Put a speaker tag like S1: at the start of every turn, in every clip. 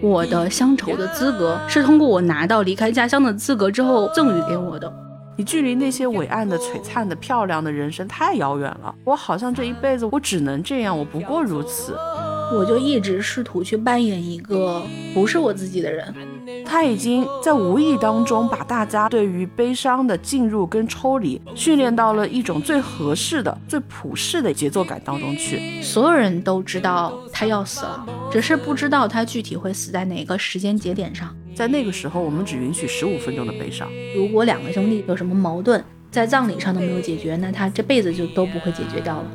S1: 我的乡愁的资格是通过我拿到离开家乡的资格之后赠予给我的。
S2: 你距离那些伟岸的、璀璨的、漂亮的人生太遥远了。我好像这一辈子我只能这样，我不过如此。
S1: 我就一直试图去扮演一个不是我自己的人。
S2: 他已经在无意当中把大家对于悲伤的进入跟抽离训练到了一种最合适的、最普适的节奏感当中去。
S1: 所有人都知道他要死了，只是不知道他具体会死在哪个时间节点上。
S2: 在那个时候，我们只允许十五分钟的悲伤。
S1: 如果两个兄弟有什么矛盾，在葬礼上都没有解决，那他这辈子就都不会解决掉了。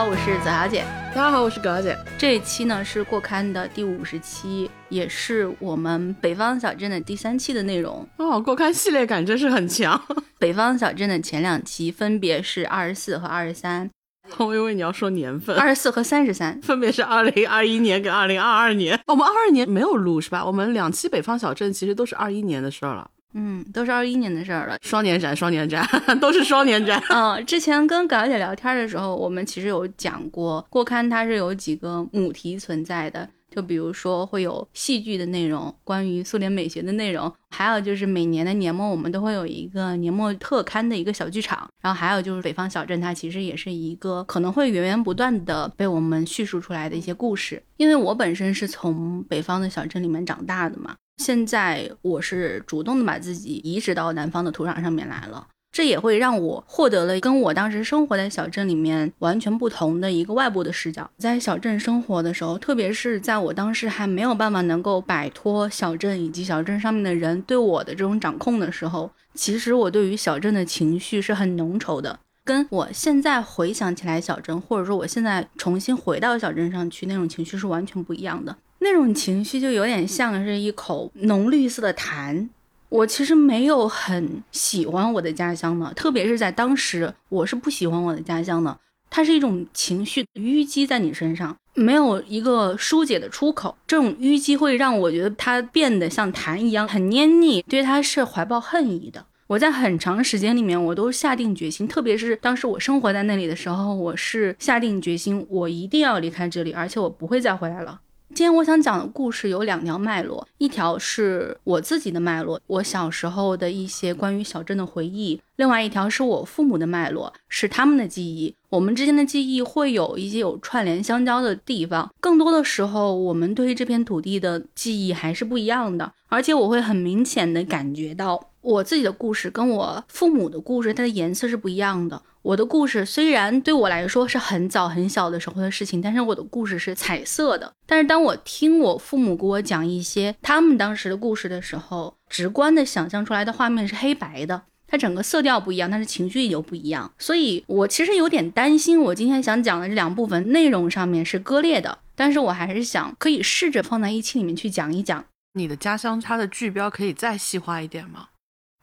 S1: 好，我是泽小姐。
S2: 大家好，我是葛小姐。
S1: 这一期呢是过刊的第五十期，也是我们北方小镇的第三期的内容。
S2: 哦，过刊系列感真是很强。
S1: 北方小镇的前两期分别是二十四和二十三。
S2: 我以为你要说年份。
S1: 二十四和三十三，
S2: 分别是二零二一年跟二零二二年。我们二二年没有录是吧？我们两期北方小镇其实都是二一年的事儿了。
S1: 嗯，都是二一年的事儿了。
S2: 双年展，双年展，都是双年展。
S1: 嗯，之前跟葛小姐聊天的时候，我们其实有讲过，过刊它是有几个母题存在的，就比如说会有戏剧的内容，关于苏联美学的内容，还有就是每年的年末我们都会有一个年末特刊的一个小剧场，然后还有就是北方小镇，它其实也是一个可能会源源不断的被我们叙述出来的一些故事。因为我本身是从北方的小镇里面长大的嘛。现在我是主动的把自己移植到南方的土壤上面来了，这也会让我获得了跟我当时生活在小镇里面完全不同的一个外部的视角。在小镇生活的时候，特别是在我当时还没有办法能够摆脱小镇以及小镇上面的人对我的这种掌控的时候，其实我对于小镇的情绪是很浓稠的，跟我现在回想起来小镇，或者说我现在重新回到小镇上去那种情绪是完全不一样的。那种情绪就有点像是一口浓绿色的痰。我其实没有很喜欢我的家乡的，特别是在当时，我是不喜欢我的家乡的。它是一种情绪淤积在你身上，没有一个疏解的出口。这种淤积会让我觉得它变得像痰一样很黏腻，对它是怀抱恨意的。我在很长时间里面，我都下定决心，特别是当时我生活在那里的时候，我是下定决心，我一定要离开这里，而且我不会再回来了。今天我想讲的故事有两条脉络，一条是我自己的脉络，我小时候的一些关于小镇的回忆；另外一条是我父母的脉络，是他们的记忆。我们之间的记忆会有一些有串联相交的地方，更多的时候，我们对于这片土地的记忆还是不一样的，而且我会很明显的感觉到。我自己的故事跟我父母的故事，它的颜色是不一样的。我的故事虽然对我来说是很早很小的时候的事情，但是我的故事是彩色的。但是当我听我父母给我讲一些他们当时的故事的时候，直观的想象出来的画面是黑白的，它整个色调不一样，但是情绪也就不一样。所以我其实有点担心，我今天想讲的这两部分内容上面是割裂的，但是我还是想可以试着放在一期里面去讲一讲。
S2: 你的家乡它的剧标可以再细化一点吗？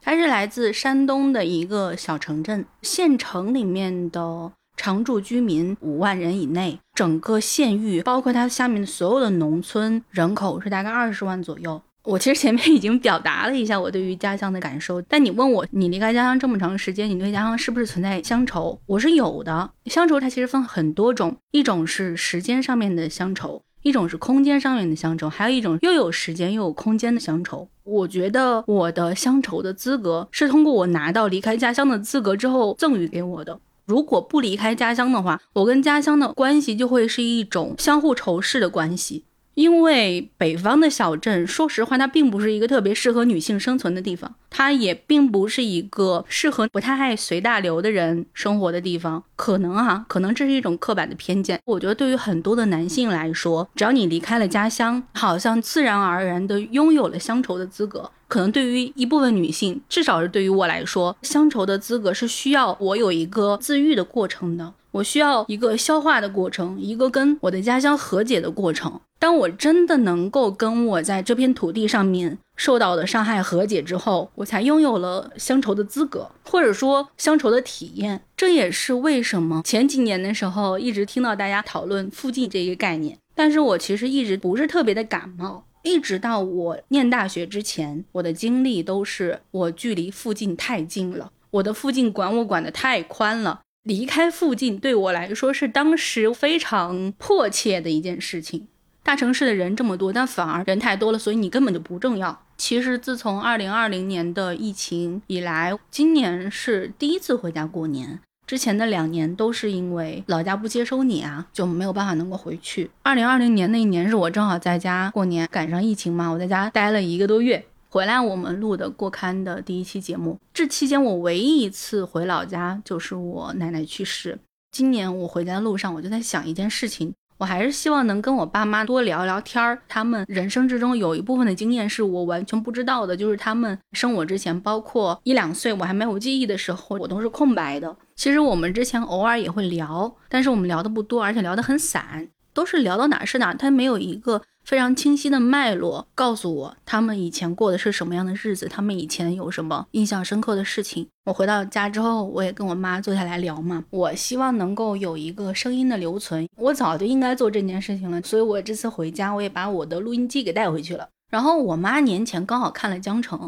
S1: 它是来自山东的一个小城镇，县城里面的常住居民五万人以内，整个县域包括它下面所有的农村人口是大概二十万左右。我其实前面已经表达了一下我对于家乡的感受，但你问我，你离开家乡这么长时间，你对家乡是不是存在乡愁？我是有的。乡愁它其实分很多种，一种是时间上面的乡愁。一种是空间上面的乡愁，还有一种又有时间又有空间的乡愁。我觉得我的乡愁的资格是通过我拿到离开家乡的资格之后赠予给我的。如果不离开家乡的话，我跟家乡的关系就会是一种相互仇视的关系。因为北方的小镇，说实话，它并不是一个特别适合女性生存的地方，它也并不是一个适合不太爱随大流的人生活的地方。可能啊，可能这是一种刻板的偏见。我觉得对于很多的男性来说，只要你离开了家乡，好像自然而然的拥有了乡愁的资格。可能对于一部分女性，至少是对于我来说，乡愁的资格是需要我有一个自愈的过程的。我需要一个消化的过程，一个跟我的家乡和解的过程。当我真的能够跟我在这片土地上面受到的伤害和解之后，我才拥有了乡愁的资格，或者说乡愁的体验。这也是为什么前几年的时候一直听到大家讨论“附近”这一个概念，但是我其实一直不是特别的感冒。一直到我念大学之前，我的经历都是我距离附近太近了，我的附近管我管得太宽了。离开附近对我来说是当时非常迫切的一件事情。大城市的人这么多，但反而人太多了，所以你根本就不重要。其实自从二零二零年的疫情以来，今年是第一次回家过年。之前的两年都是因为老家不接收你啊，就没有办法能够回去。二零二零年那一年是我正好在家过年，赶上疫情嘛，我在家待了一个多月。回来我们录的过刊的第一期节目，这期间我唯一一次回老家就是我奶奶去世。今年我回家的路上，我就在想一件事情。我还是希望能跟我爸妈多聊聊天儿。他们人生之中有一部分的经验是我完全不知道的，就是他们生我之前，包括一两岁我还没有记忆的时候，我都是空白的。其实我们之前偶尔也会聊，但是我们聊的不多，而且聊得很散，都是聊到哪是哪，他没有一个。非常清晰的脉络告诉我，他们以前过的是什么样的日子，他们以前有什么印象深刻的事情。我回到家之后，我也跟我妈坐下来聊嘛。我希望能够有一个声音的留存，我早就应该做这件事情了。所以我这次回家，我也把我的录音机给带回去了。然后我妈年前刚好看了《江城》，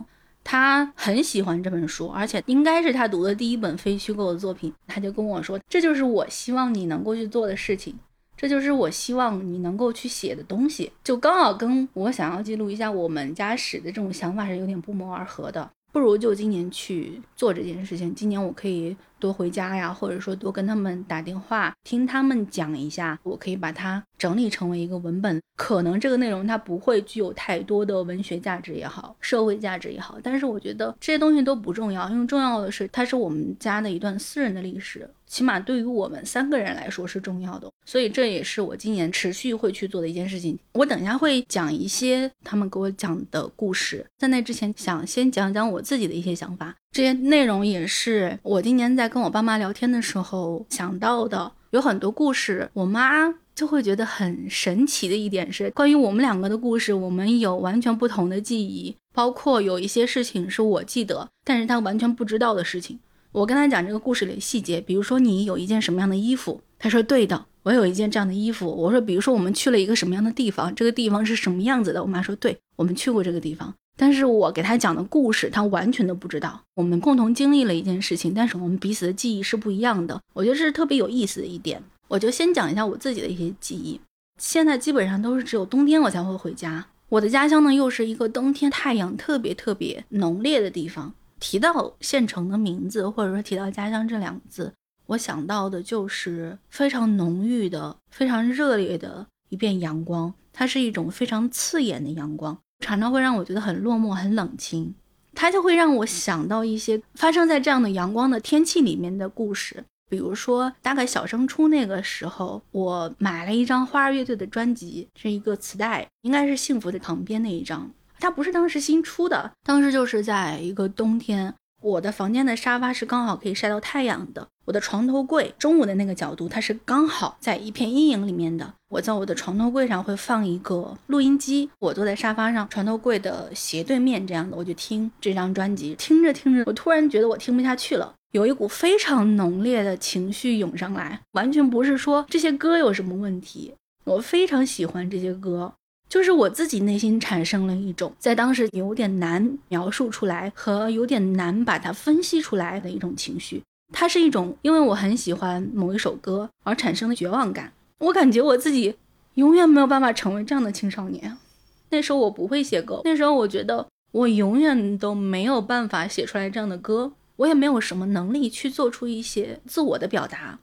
S1: 她很喜欢这本书，而且应该是她读的第一本非虚构的作品。她就跟我说：“这就是我希望你能够去做的事情。”这就是我希望你能够去写的东西，就刚好跟我想要记录一下我们家史的这种想法是有点不谋而合的。不如就今年去做这件事情。今年我可以多回家呀，或者说多跟他们打电话，听他们讲一下。我可以把它整理成为一个文本。可能这个内容它不会具有太多的文学价值也好，社会价值也好，但是我觉得这些东西都不重要，因为重要的是它是我们家的一段私人的历史。起码对于我们三个人来说是重要的，所以这也是我今年持续会去做的一件事情。我等一下会讲一些他们给我讲的故事，在那之前想先讲讲我自己的一些想法。这些内容也是我今年在跟我爸妈聊天的时候想到的，有很多故事，我妈就会觉得很神奇的一点是，关于我们两个的故事，我们有完全不同的记忆，包括有一些事情是我记得，但是他完全不知道的事情。我跟他讲这个故事里的细节，比如说你有一件什么样的衣服，他说对的，我有一件这样的衣服。我说，比如说我们去了一个什么样的地方，这个地方是什么样子的？我妈说，对，我们去过这个地方。但是我给他讲的故事，他完全都不知道。我们共同经历了一件事情，但是我们彼此的记忆是不一样的。我觉得这是特别有意思的一点。我就先讲一下我自己的一些记忆。现在基本上都是只有冬天我才会回家。我的家乡呢，又是一个冬天太阳特别特别浓烈的地方。提到县城的名字，或者说提到家乡这两个字，我想到的就是非常浓郁的、非常热烈的一片阳光。它是一种非常刺眼的阳光，常常会让我觉得很落寞、很冷清。它就会让我想到一些发生在这样的阳光的天气里面的故事，比如说大概小升初那个时候，我买了一张花儿乐队的专辑，是一个磁带，应该是《幸福的旁边》那一张。它不是当时新出的，当时就是在一个冬天，我的房间的沙发是刚好可以晒到太阳的，我的床头柜中午的那个角度，它是刚好在一片阴影里面的。我在我的床头柜上会放一个录音机，我坐在沙发上，床头柜的斜对面这样的，我就听这张专辑，听着听着，我突然觉得我听不下去了，有一股非常浓烈的情绪涌上来，完全不是说这些歌有什么问题，我非常喜欢这些歌。就是我自己内心产生了一种在当时有点难描述出来和有点难把它分析出来的一种情绪，它是一种因为我很喜欢某一首歌而产生的绝望感。我感觉我自己永远没有办法成为这样的青少年。那时候我不会写歌，那时候我觉得我永远都没有办法写出来这样的歌，我也没有什么能力去做出一些自我的表达，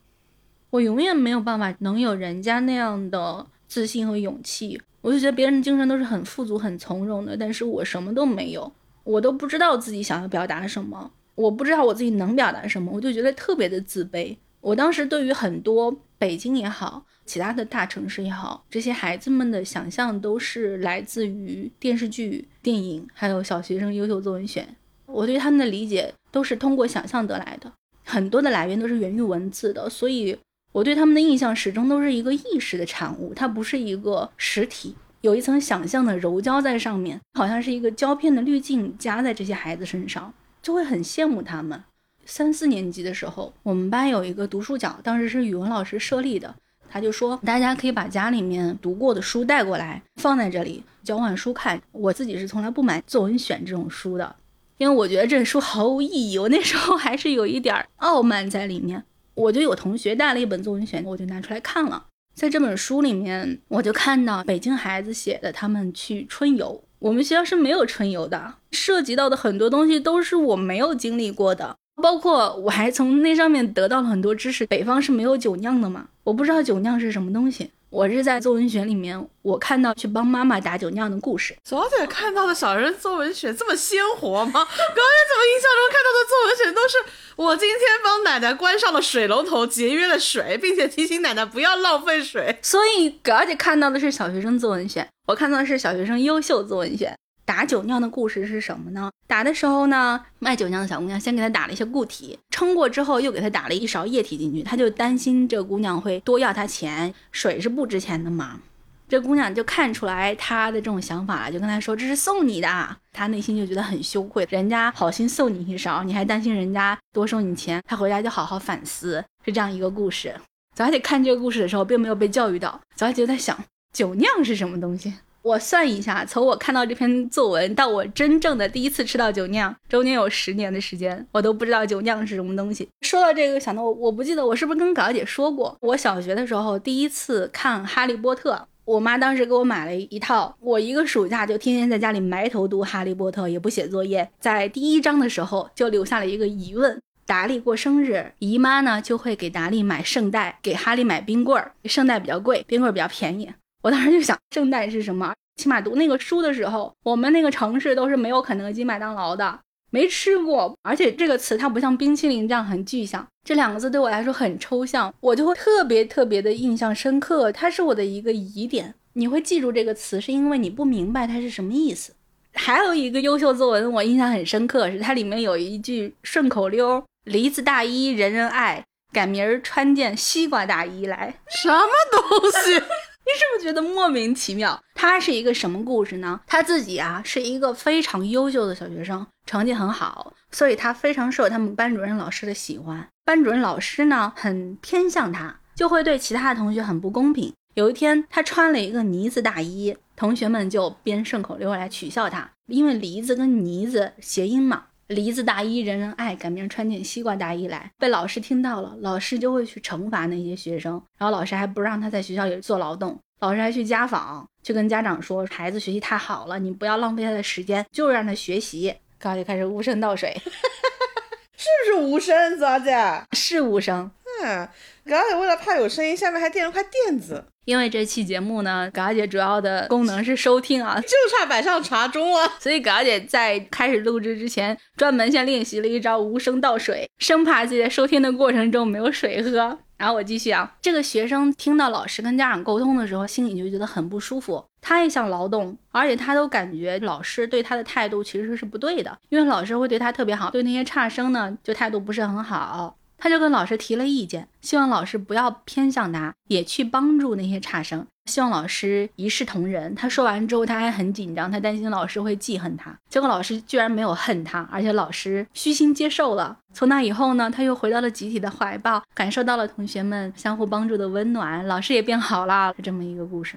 S1: 我永远没有办法能有人家那样的自信和勇气。我就觉得别人的精神都是很富足、很从容的，但是我什么都没有，我都不知道自己想要表达什么，我不知道我自己能表达什么，我就觉得特别的自卑。我当时对于很多北京也好，其他的大城市也好，这些孩子们的想象都是来自于电视剧、电影，还有小学生优秀作文选。我对他们的理解都是通过想象得来的，很多的来源都是源于文字的，所以。我对他们的印象始终都是一个意识的产物，它不是一个实体，有一层想象的柔焦在上面，好像是一个胶片的滤镜加在这些孩子身上，就会很羡慕他们。三四年级的时候，我们班有一个读书角，当时是语文老师设立的，他就说大家可以把家里面读过的书带过来，放在这里交换书看。我自己是从来不买作文选这种书的，因为我觉得这书毫无意义。我那时候还是有一点傲慢在里面。我就有同学带了一本作文选，我就拿出来看了。在这本书里面，我就看到北京孩子写的，他们去春游。我们学校是没有春游的，涉及到的很多东西都是我没有经历过的，包括我还从那上面得到了很多知识。北方是没有酒酿的嘛？我不知道酒酿是什么东西。我是在作文选里面，我看到去帮妈妈打酒酿的故事。
S3: 小姐看到的小人作文选这么鲜活吗？刚才怎么印象中看到的作文选都是我今天帮奶奶关上了水龙头，节约了水，并且提醒奶奶不要浪费水。
S1: 所以葛姐看到的是小学生作文选，我看到的是小学生优秀作文选。打酒酿的故事是什么呢？打的时候呢，卖酒酿的小姑娘先给他打了一些固体，称过之后又给他打了一勺液体进去，他就担心这姑娘会多要他钱，水是不值钱的嘛。这姑娘就看出来他的这种想法了，就跟他说这是送你的。他内心就觉得很羞愧，人家好心送你一勺，你还担心人家多收你钱。他回家就好好反思，是这样一个故事。早姐看这个故事的时候，并没有被教育到，早姐就在想酒酿是什么东西。我算一下，从我看到这篇作文到我真正的第一次吃到酒酿，中间有十年的时间，我都不知道酒酿是什么东西。说到这个，想到我，我不记得我是不是跟稿姐说过，我小学的时候第一次看《哈利波特》，我妈当时给我买了一套，我一个暑假就天天在家里埋头读《哈利波特》，也不写作业。在第一章的时候就留下了一个疑问：达利过生日，姨妈呢就会给达利买圣代，给哈利买冰棍儿，圣代比较贵，冰棍儿比较便宜。我当时就想，圣代是什么？起码读那个书的时候，我们那个城市都是没有肯德基、麦当劳的，没吃过。而且这个词它不像冰淇淋这样很具象，这两个字对我来说很抽象，我就会特别特别的印象深刻。它是我的一个疑点。你会记住这个词，是因为你不明白它是什么意思。还有一个优秀作文，我印象很深刻，是它里面有一句顺口溜：“梨子大衣人人爱，改明儿穿件西瓜大衣来。”
S3: 什么东西？
S1: 你是不是觉得莫名其妙？他是一个什么故事呢？他自己啊是一个非常优秀的小学生，成绩很好，所以他非常受他们班主任老师的喜欢。班主任老师呢很偏向他，就会对其他的同学很不公平。有一天，他穿了一个呢子大衣，同学们就编顺口溜来取笑他，因为梨子跟呢子谐音嘛。梨子大衣人人爱，改明穿件西瓜大衣来。被老师听到了，老师就会去惩罚那些学生，然后老师还不让他在学校里做劳动，老师还去家访，去跟家长说孩子学习太好了，你不要浪费他的时间，就让他学习。高就开始无声倒水，
S3: 是不是无声？早姐
S1: 是无声。
S3: 嗯，高姐为了怕有声音，下面还垫了块垫子。
S1: 因为这期节目呢，嘎姐主要的功能是收听啊，
S3: 就差摆上茶盅了。
S1: 所以嘎姐在开始录制之前，专门先练习了一招无声倒水，生怕自己在收听的过程中没有水喝。然后我继续啊，这个学生听到老师跟家长沟通的时候，心里就觉得很不舒服。他也想劳动，而且他都感觉老师对他的态度其实是不对的，因为老师会对他特别好，对那些差生呢就态度不是很好。他就跟老师提了意见，希望老师不要偏向他，也去帮助那些差生，希望老师一视同仁。他说完之后，他还很紧张，他担心老师会记恨他。结果老师居然没有恨他，而且老师虚心接受了。从那以后呢，他又回到了集体的怀抱，感受到了同学们相互帮助的温暖，老师也变好了。是这么一个故事，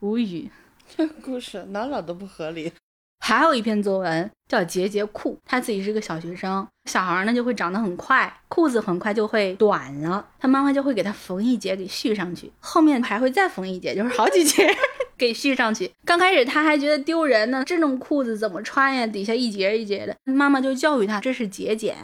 S1: 无语。
S3: 这 个故事哪哪都不合理。
S1: 还有一篇作文叫《节节裤》，他自己是个小学生，小孩儿呢就会长得很快，裤子很快就会短了，他妈妈就会给他缝一节给续上去，后面还会再缝一节，就是好几节 给续上去。刚开始他还觉得丢人呢，这种裤子怎么穿呀？底下一节一节的，妈妈就教育他这是节俭。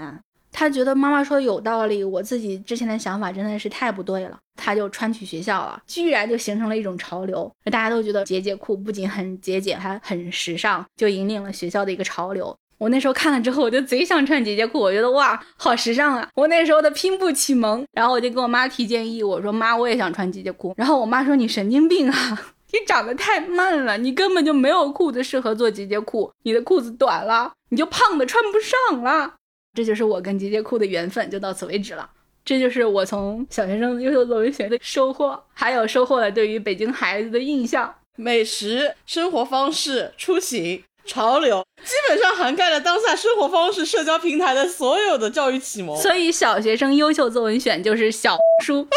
S1: 他觉得妈妈说的有道理，我自己之前的想法真的是太不对了。他就穿去学校了，居然就形成了一种潮流，大家都觉得节节裤不仅很节俭，还很时尚，就引领了学校的一个潮流。我那时候看了之后，我就贼想穿节节裤，我觉得哇，好时尚啊！我那时候的拼布启蒙，然后我就跟我妈提建议，我说妈，我也想穿节节裤。然后我妈说你神经病啊，你长得太慢了，你根本就没有裤子适合做节节裤，你的裤子短了，你就胖的穿不上了。这就是我跟节节裤的缘分，就到此为止了。这就是我从小学生优秀作文学的收获，还有收获了对于北京孩子的印象、
S3: 美食、生活方式、出行、潮流，基本上涵盖了当下生活方式、社交平台的所有的教育启蒙。
S1: 所以，小学生优秀作文选就是小书。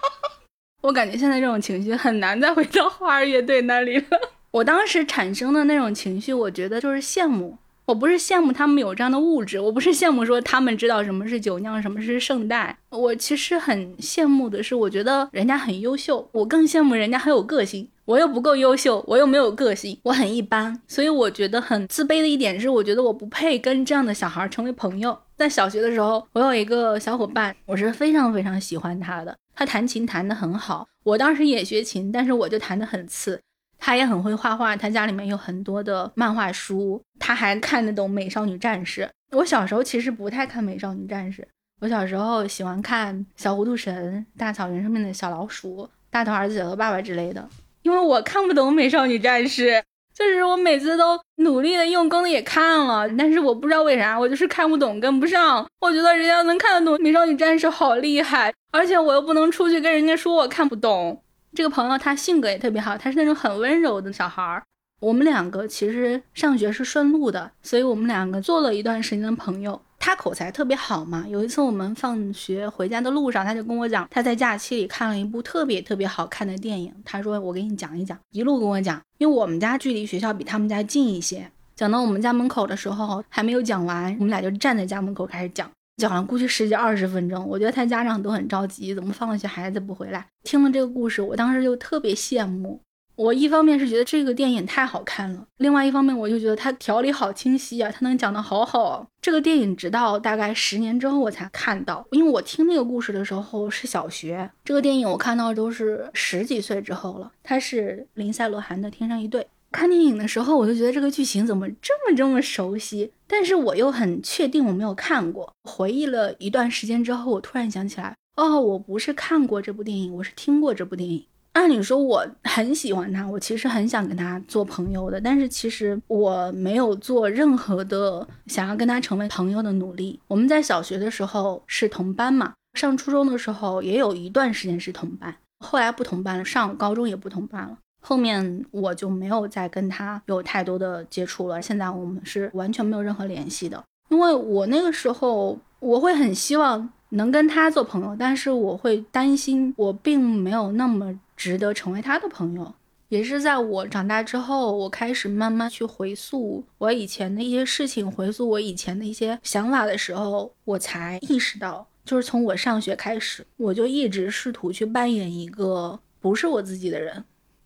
S1: 我感觉现在这种情绪很难再回到花儿乐队那里了。我当时产生的那种情绪，我觉得就是羡慕。我不是羡慕他们有这样的物质，我不是羡慕说他们知道什么是酒酿，什么是圣代。我其实很羡慕的是，我觉得人家很优秀，我更羡慕人家很有个性。我又不够优秀，我又没有个性，我很一般，所以我觉得很自卑的一点是，我觉得我不配跟这样的小孩成为朋友。在小学的时候，我有一个小伙伴，我是非常非常喜欢他的，他弹琴弹得很好，我当时也学琴，但是我就弹得很次。他也很会画画，他家里面有很多的漫画书，他还看得懂《美少女战士》。我小时候其实不太看《美少女战士》，我小时候喜欢看《小糊涂神》《大草原上面的小老鼠》《大头儿子小头爸爸》之类的，因为我看不懂《美少女战士》，就是我每次都努力的用功的也看了，但是我不知道为啥，我就是看不懂，跟不上。我觉得人家能看得懂《美少女战士》好厉害，而且我又不能出去跟人家说我看不懂。这个朋友他性格也特别好，他是那种很温柔的小孩儿。我们两个其实上学是顺路的，所以我们两个做了一段时间的朋友。他口才特别好嘛，有一次我们放学回家的路上，他就跟我讲他在假期里看了一部特别特别好看的电影。他说我给你讲一讲，一路跟我讲，因为我们家距离学校比他们家近一些。讲到我们家门口的时候还没有讲完，我们俩就站在家门口开始讲。讲了估计十几二十分钟，我觉得他家长都很着急，怎么放了学孩子不回来？听了这个故事，我当时就特别羡慕。我一方面是觉得这个电影太好看了，另外一方面我就觉得他条理好清晰啊，他能讲得好好。这个电影直到大概十年之后我才看到，因为我听那个故事的时候是小学，这个电影我看到都是十几岁之后了。它是林赛·罗韩的《天上一对》。看电影的时候，我就觉得这个剧情怎么这么这么熟悉，但是我又很确定我没有看过。回忆了一段时间之后，我突然想起来，哦，我不是看过这部电影，我是听过这部电影。按理说我很喜欢他，我其实很想跟他做朋友的，但是其实我没有做任何的想要跟他成为朋友的努力。我们在小学的时候是同班嘛，上初中的时候也有一段时间是同班，后来不同班了，上高中也不同班了。后面我就没有再跟他有太多的接触了。现在我们是完全没有任何联系的，因为我那个时候我会很希望能跟他做朋友，但是我会担心我并没有那么值得成为他的朋友。也是在我长大之后，我开始慢慢去回溯我以前的一些事情，回溯我以前的一些想法的时候，我才意识到，就是从我上学开始，我就一直试图去扮演一个不是我自己的人。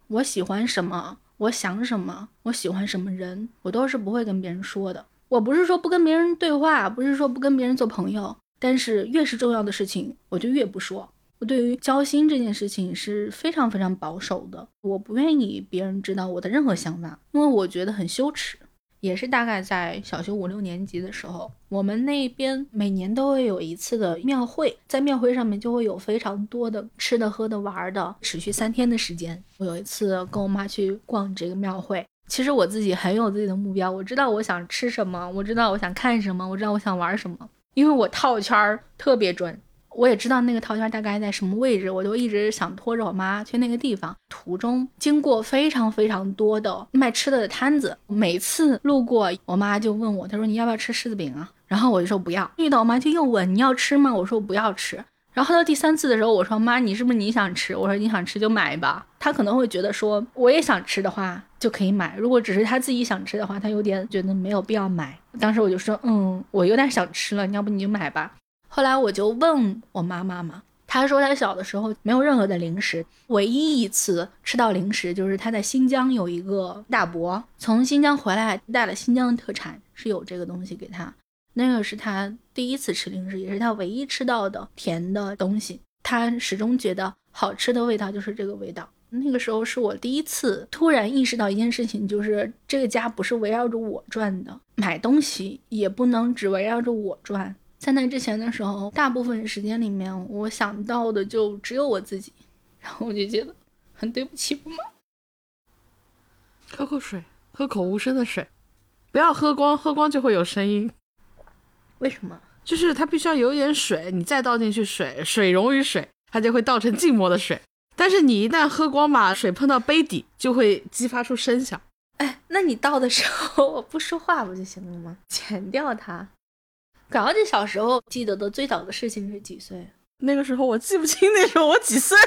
S1: 我喜欢什么，我想什么，我喜欢什么人，我都是不会跟别人说的。我不是说不跟别人对话，不是说不跟别人做朋友，但是越是重要的事情，我就越不说。我对于交心这件事情是非常非常保守的，我不愿意别人知道我的任何想法，因为我觉得很羞耻。也是大概在小学五六年级的时候，我们那边每年都会有一次的庙会，在庙会上面就会有非常多的吃的、喝的、玩的，持续三天的时间。我有一次跟我妈去逛这个庙会，其实我自己很有自己的目标，我知道我想吃什么，我知道我想看什么，我知道我想玩什么，因为我套圈儿特别准。我也知道那个套圈大概在什么位置，我就一直想拖着我妈去那个地方。途中经过非常非常多的卖吃的的摊子，每次路过，我妈就问我，她说你要不要吃柿子饼啊？然后我就说不要。遇到我妈就又问你要吃吗？我说我不要吃。然后到第三次的时候，我说妈，你是不是你想吃？我说你想吃就买吧。她可能会觉得说我也想吃的话就可以买，如果只是她自己想吃的话，她有点觉得没有必要买。当时我就说嗯，我有点想吃了，你要不你就买吧。后来我就问我妈妈嘛，她说她小的时候没有任何的零食，唯一一次吃到零食就是她在新疆有一个大伯从新疆回来带了新疆的特产，是有这个东西给她，那个是她第一次吃零食，也是她唯一吃到的甜的东西。她始终觉得好吃的味道就是这个味道。那个时候是我第一次突然意识到一件事情，就是这个家不是围绕着我转的，买东西也不能只围绕着我转。在那之前的时候，大部分时间里面，我想到的就只有我自己，然后我就觉得很对不起我妈。
S3: 喝口水，喝口无声的水，不要喝光，喝光就会有声音。
S1: 为什么？
S3: 就是它必须要有一点水，你再倒进去水，水溶于水，它就会倒成静默的水。但是你一旦喝光，把水碰到杯底，就会激发出声响。
S1: 哎，那你倒的时候我不说话不就行了吗？剪掉它。搞你小时候记得的最早的事情是几岁？
S3: 那个时候我记不清，那时候我几岁？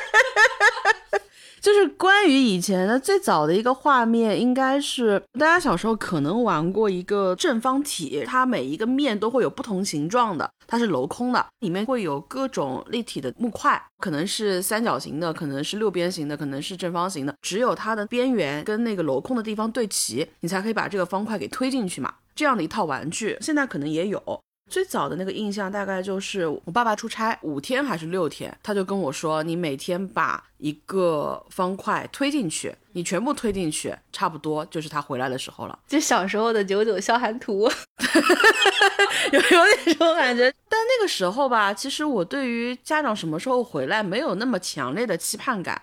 S2: 就是关于以前的最早的一个画面，应该是大家小时候可能玩过一个正方体，它每一个面都会有不同形状的，它是镂空的，里面会有各种立体的木块，可能是三角形的，可能是六边形的，可能是正方形的，只有它的边缘跟那个镂空的地方对齐，你才可以把这个方块给推进去嘛。这样的一套玩具，现在可能也有。最早的那个印象大概就是我爸爸出差五天还是六天，他就跟我说：“你每天把一个方块推进去，你全部推进去，差不多就是他回来的时候了。
S1: 就小时候的九九消寒图，有有点这种感觉。
S2: 但那个时候吧，其实我对于家长什么时候回来没有那么强烈的期盼感，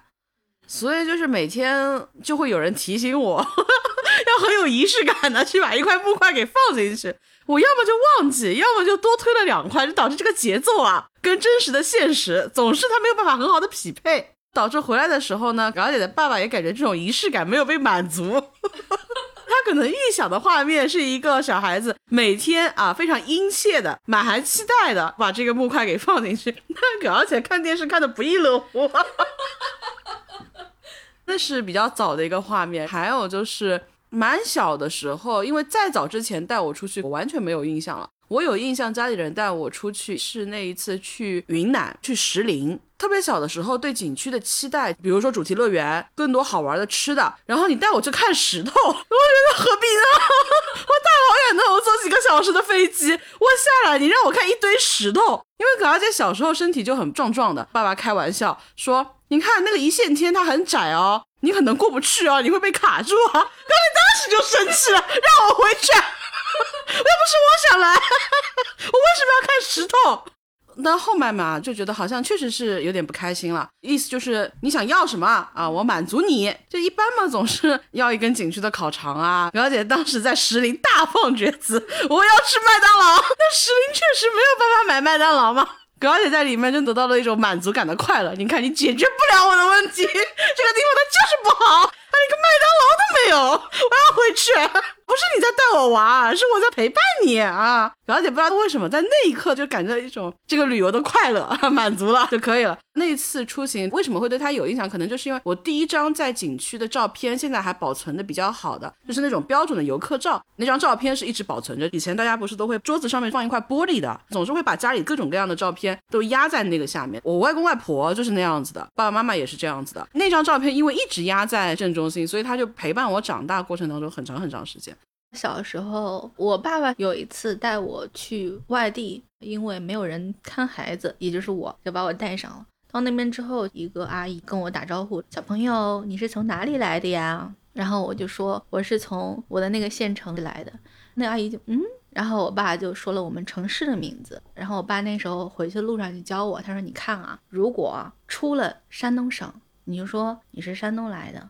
S2: 所以就是每天就会有人提醒我，要很有仪式感的去把一块木块给放进去。我要么就忘记，要么就多推了两块，就导致这个节奏啊，跟真实的现实总是他没有办法很好的匹配，导致回来的时候呢，表姐的爸爸也感觉这种仪式感没有被满足，他可能预想的画面是一个小孩子每天啊非常殷切的、满含期待的把这个木块给放进去，那表姐看电视看的不亦乐乎，那是比较早的一个画面，还有就是。蛮小的时候，因为再早之前带我出去，我完全没有印象了。我有印象，家里人带我出去是那一次去云南去石林。特别小的时候，对景区的期待，比如说主题乐园，更多好玩的吃的。然后你带我去看石头，我觉得何必呢？我大老远的，我坐几个小时的飞机，我下来你让我看一堆石头。因为可儿姐小时候身体就很壮壮的，爸爸开玩笑说：“你看那个一线天，它很窄哦。”你可能过不去哦，你会被卡住啊！表姐当时就生气了，让我回去，又不是我想来，我为什么要看石头？但后面嘛，就觉得好像确实是有点不开心了，意思就是你想要什么啊，我满足你。就一般嘛，总是要一根景区的烤肠啊。表姐当时在石林大放厥词，我要吃麦当劳。那石林确实没有办法买麦当劳嘛葛小姐在里面就得到了一种满足感的快乐。你看，你解决不了我的问题，这个地方它就是不好，它连个麦当劳都没有，我要回去。不是你在带我玩，是我在陪伴你啊！表姐不知道为什么在那一刻就感觉到一种这个旅游的快乐 满足了就可以了。那次出行为什么会对他有印象？可能就是因为我第一张在景区的照片现在还保存的比较好的，就是那种标准的游客照。那张照片是一直保存着。以前大家不是都会桌子上面放一块玻璃的，总是会把家里各种各样的照片都压在那个下面。我外公外婆就是那样子的，爸爸妈妈也是这样子的。那张照片因为一直压在正中心，所以他就陪伴我长大过程当中很长很长时间。
S1: 小时候，我爸爸有一次带我去外地，因为没有人看孩子，也就是我就把我带上了。到那边之后，一个阿姨跟我打招呼：“小朋友，你是从哪里来的呀？”然后我就说：“我是从我的那个县城来的。”那阿姨就嗯，然后我爸就说了我们城市的名字。然后我爸那时候回去路上就教我，他说：“你看啊，如果出了山东省，你就说你是山东来的；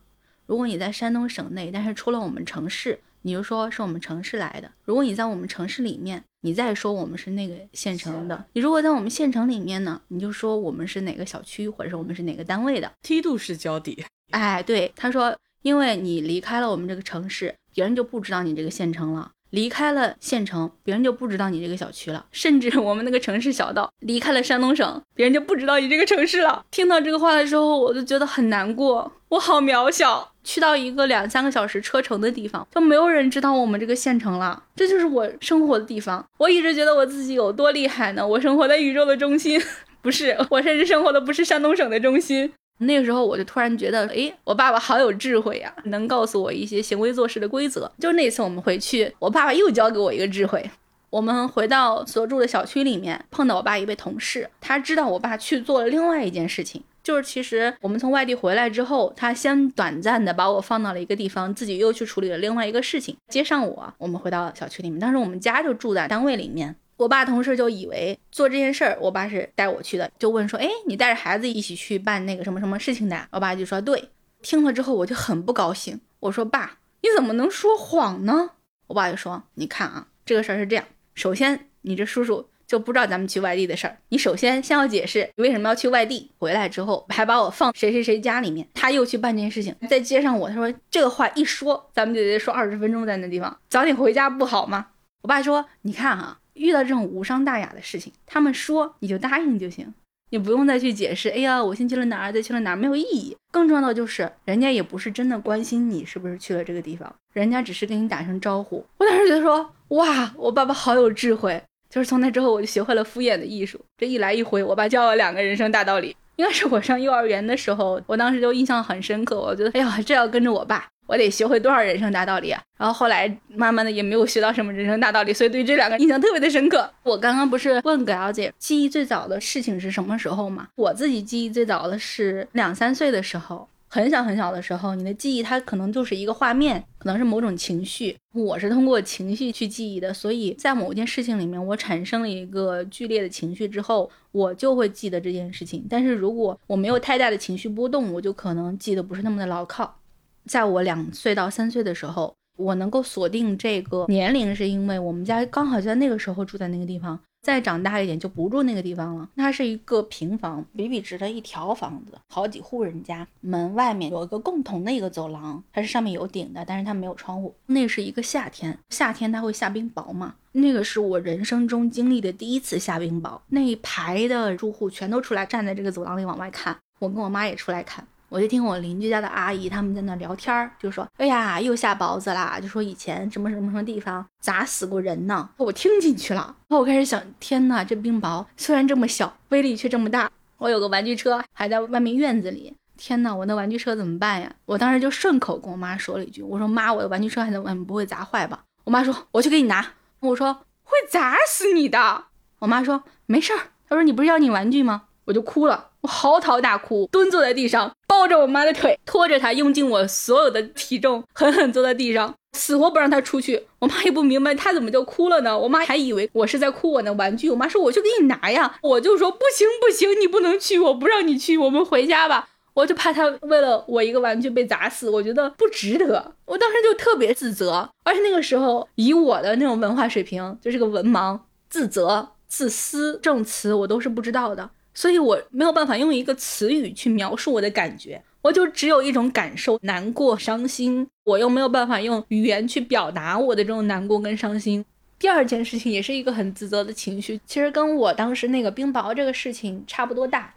S1: 如果你在山东省内，但是出了我们城市。”你就说是我们城市来的。如果你在我们城市里面，你再说我们是那个县城的。你如果在我们县城里面呢，你就说我们是哪个小区，或者是我们是哪个单位的。
S3: 梯度式交底。
S1: 哎，对，他说，因为你离开了我们这个城市，别人就不知道你这个县城了；离开了县城，别人就不知道你这个小区了。甚至我们那个城市小到离开了山东省，别人就不知道你这个城市了。听到这个话的时候，我就觉得很难过，我好渺小。去到一个两三个小时车程的地方，就没有人知道我们这个县城了。这就是我生活的地方。我一直觉得我自己有多厉害呢？我生活在宇宙的中心，不是，我甚至生活的不是山东省的中心。那个时候我就突然觉得，哎，我爸爸好有智慧呀，能告诉我一些行为做事的规则。就那次我们回去，我爸爸又教给我一个智慧。我们回到所住的小区里面，碰到我爸一位同事，他知道我爸去做了另外一件事情。就是其实我们从外地回来之后，他先短暂的把我放到了一个地方，自己又去处理了另外一个事情，接上我，我们回到小区里面。当时我们家就住在单位里面，我爸同事就以为做这件事儿，我爸是带我去的，就问说，哎，你带着孩子一起去办那个什么什么事情的？我爸就说对。听了之后我就很不高兴，我说爸，你怎么能说谎呢？我爸就说，你看啊，这个事儿是这样，首先你这叔叔。就不知道咱们去外地的事儿。你首先先要解释你为什么要去外地，回来之后还把我放谁谁谁家里面，他又去办这件事情，再接上我。他说这个话一说，咱们就得说二十分钟在那地方，早点回家不好吗？我爸说，你看哈，遇到这种无伤大雅的事情，他们说你就答应就行。你不用再去解释。哎呀，我先去了哪儿，再去了哪儿，没有意义。更重要的就是，人家也不是真的关心你是不是去了这个地方，人家只是跟你打声招呼。我当时觉得说，哇，我爸爸好有智慧。就是从那之后，我就学会了敷衍的艺术。这一来一回，我爸教了两个人生大道理。应该是我上幼儿园的时候，我当时就印象很深刻。我觉得，哎呀，这要跟着我爸，我得学会多少人生大道理啊！然后后来慢慢的也没有学到什么人生大道理，所以对这两个印象特别的深刻。我刚刚不是问葛小姐记忆最早的事情是什么时候吗？我自己记忆最早的是两三岁的时候。很小很小的时候，你的记忆它可能就是一个画面，可能是某种情绪。我是通过情绪去记忆的，所以在某件事情里面，我产生了一个剧烈的情绪之后，我就会记得这件事情。但是如果我没有太大的情绪波动，我就可能记得不是那么的牢靠。在我两岁到三岁的时候，我能够锁定这个年龄，是因为我们家刚好就在那个时候住在那个地方。再长大一点就不住那个地方了。它是一个平房，笔笔直的一条房子，好几户人家。门外面有一个共同的一个走廊，它是上面有顶的，但是它没有窗户。那是一个夏天，夏天它会下冰雹嘛？那个是我人生中经历的第一次下冰雹。那一排的住户全都出来站在这个走廊里往外看，我跟我妈也出来看。我就听我邻居家的阿姨他们在那聊天儿，就说：“哎呀，又下雹子啦！”就说以前什么什么什么地方砸死过人呢。我听进去了，然后我开始想：天呐，这冰雹虽然这么小，威力却这么大。我有个玩具车还在外面院子里，天呐，我那玩具车怎么办呀？我当时就顺口跟我妈说了一句：“我说妈，我的玩具车还在外面，不会砸坏吧？”我妈说：“我去给你拿。”我说：“会砸死你的。”我妈说：“没事儿。”她说：“你不是要你玩具吗？”我就哭了，我嚎啕大哭，蹲坐在地上，抱着我妈的腿，拖着她，用尽我所有的体重，狠狠坐在地上，死活不让她出去。我妈也不明白她怎么就哭了呢？我妈还以为我是在哭我那玩具。我妈说：“我去给你拿呀。”我就说：“不行不行，你不能去，我不让你去，我们回家吧。”我就怕她为了我一个玩具被砸死，我觉得不值得。我当时就特别自责，而且那个时候以我的那种文化水平，就是个文盲，自责、自私证词我都是不知道的。所以我没有办法用一个词语去描述我的感觉，我就只有一种感受，难过、伤心。我又没有办法用语言去表达我的这种难过跟伤心。第二件事情也是一个很自责的情绪，其实跟我当时那个冰雹这个事情差不多大，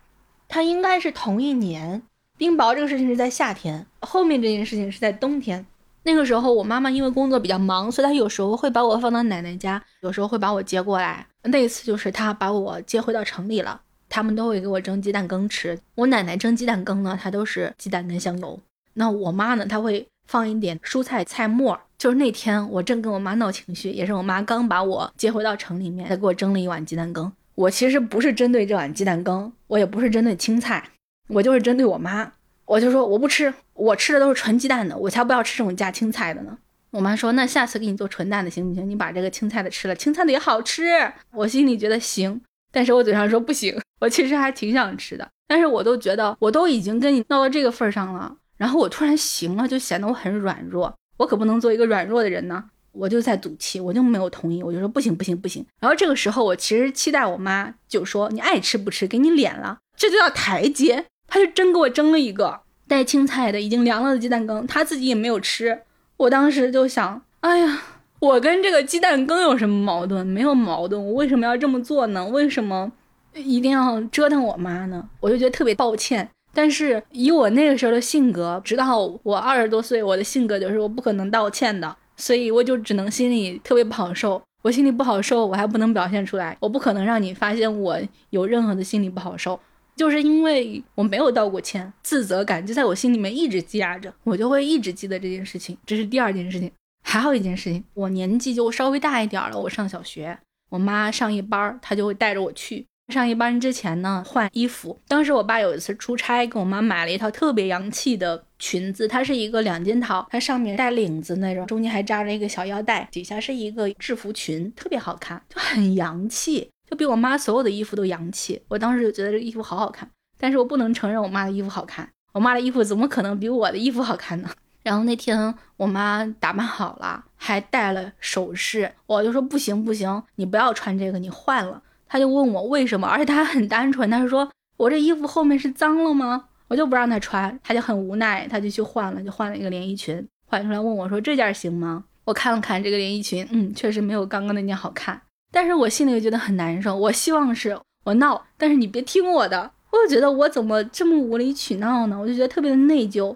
S1: 它应该是同一年。冰雹这个事情是在夏天，后面这件事情是在冬天。那个时候我妈妈因为工作比较忙，所以她有时候会把我放到奶奶家，有时候会把我接过来。那一次就是她把我接回到城里了。他们都会给我蒸鸡蛋羹吃。我奶奶蒸鸡蛋羹呢，它都是鸡蛋跟香油。那我妈呢，她会放一点蔬菜菜末。就是那天我正跟我妈闹情绪，也是我妈刚把我接回到城里面，她给我蒸了一碗鸡蛋羹。我其实不是针对这碗鸡蛋羹，我也不是针对青菜，我就是针对我妈。我就说我不吃，我吃的都是纯鸡蛋的，我才不要吃这种加青菜的呢。我妈说那下次给你做纯蛋的行不行？你把这个青菜的吃了，青菜的也好吃。我心里觉得行。但是我嘴上说不行，我其实还挺想吃的。但是我都觉得我都已经跟你闹到这个份儿上了，然后我突然行了，就显得我很软弱。我可不能做一个软弱的人呢。我就在赌气，我就没有同意，我就说不行不行不行。然后这个时候，我其实期待我妈就说你爱吃不吃，给你脸了，这就叫台阶。她就真给我蒸了一个带青菜的已经凉了的鸡蛋羹，她自己也没有吃。我当时就想，哎呀。我跟这个鸡蛋羹有什么矛盾？没有矛盾，我为什么要这么做呢？为什么一定要折腾我妈呢？我就觉得特别抱歉。但是以我那个时候的性格，直到我二十多岁，我的性格就是我不可能道歉的，所以我就只能心里特别不好受。我心里不好受，我还不能表现出来，我不可能让你发现我有任何的心里不好受，就是因为我没有道过歉，自责感就在我心里面一直积压着，我就会一直记得这件事情。这是第二件事情。还有一件事情，我年纪就稍微大一点了，我上小学，我妈上夜班，她就会带着我去上夜班之前呢换衣服。当时我爸有一次出差，给我妈买了一套特别洋气的裙子，它是一个两件套，它上面带领子那种，中间还扎着一个小腰带，底下是一个制服裙，特别好看，就很洋气，就比我妈所有的衣服都洋气。我当时就觉得这衣服好好看，但是我不能承认我妈的衣服好看，我妈的衣服怎么可能比我的衣服好看呢？然后那天我妈打扮好了，还戴了首饰，我就说不行不行，你不要穿这个，你换了。她就问我为什么，而且她还很单纯，她说我这衣服后面是脏了吗？我就不让她穿，她就很无奈，她就去换了，就换了一个连衣裙，换出来问我说这件行吗？我看了看这个连衣裙，嗯，确实没有刚刚那件好看，但是我心里又觉得很难受。我希望是。我闹，但是你别听我的。我就觉得我怎么这么无理取闹呢？我就觉得特别的内疚。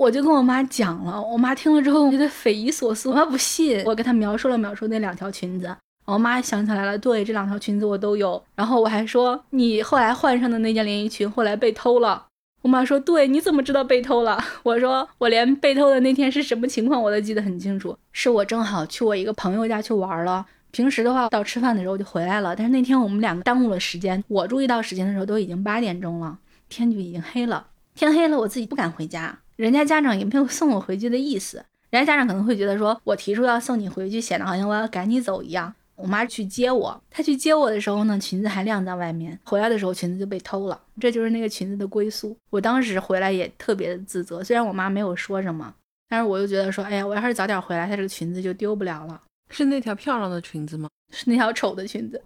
S1: 我就跟我妈讲了，我妈听了之后觉得匪夷所思，我妈不信。我给她描述了描述那两条裙子，我妈想起来了，对，这两条裙子我都有。然后我还说，你后来换上的那件连衣裙后来被偷了。我妈说，对，你怎么知道被偷了？我说，我连被偷的那天是什么情况我都记得很清楚，是我正好去我一个朋友家去玩了。平时的话，到吃饭的时候就回来了，但是那天我们两个耽误了时间。我注意到时间的时候都已经八点钟了，天就已经黑了。天黑了，我自己不敢回家。人家家长也没有送我回去的意思，人家家长可能会觉得说我提出要送你回去，显得好像我要赶你走一样。我妈去接我，她去接我的时候呢，裙子还晾在外面，回来的时候裙子就被偷了，这就是那个裙子的归宿。我当时回来也特别的自责，虽然我妈没有说什么，但是我又觉得说，哎呀，我要是早点回来，她这个裙子就丢不了了。
S2: 是那条漂亮的裙子吗？
S1: 是那条丑的裙子。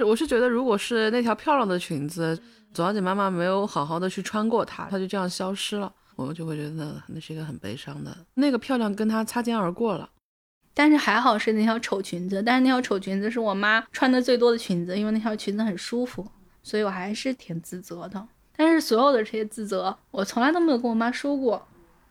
S2: 我是觉得，如果是那条漂亮的裙子，左小姐妈妈没有好好的去穿过它，它就这样消失了。我就会觉得那是一个很悲伤的，那个漂亮跟他擦肩而过了。
S1: 但是还好是那条丑裙子，但是那条丑裙子是我妈穿的最多的裙子，因为那条裙子很舒服，所以我还是挺自责的。但是所有的这些自责，我从来都没有跟我妈说过。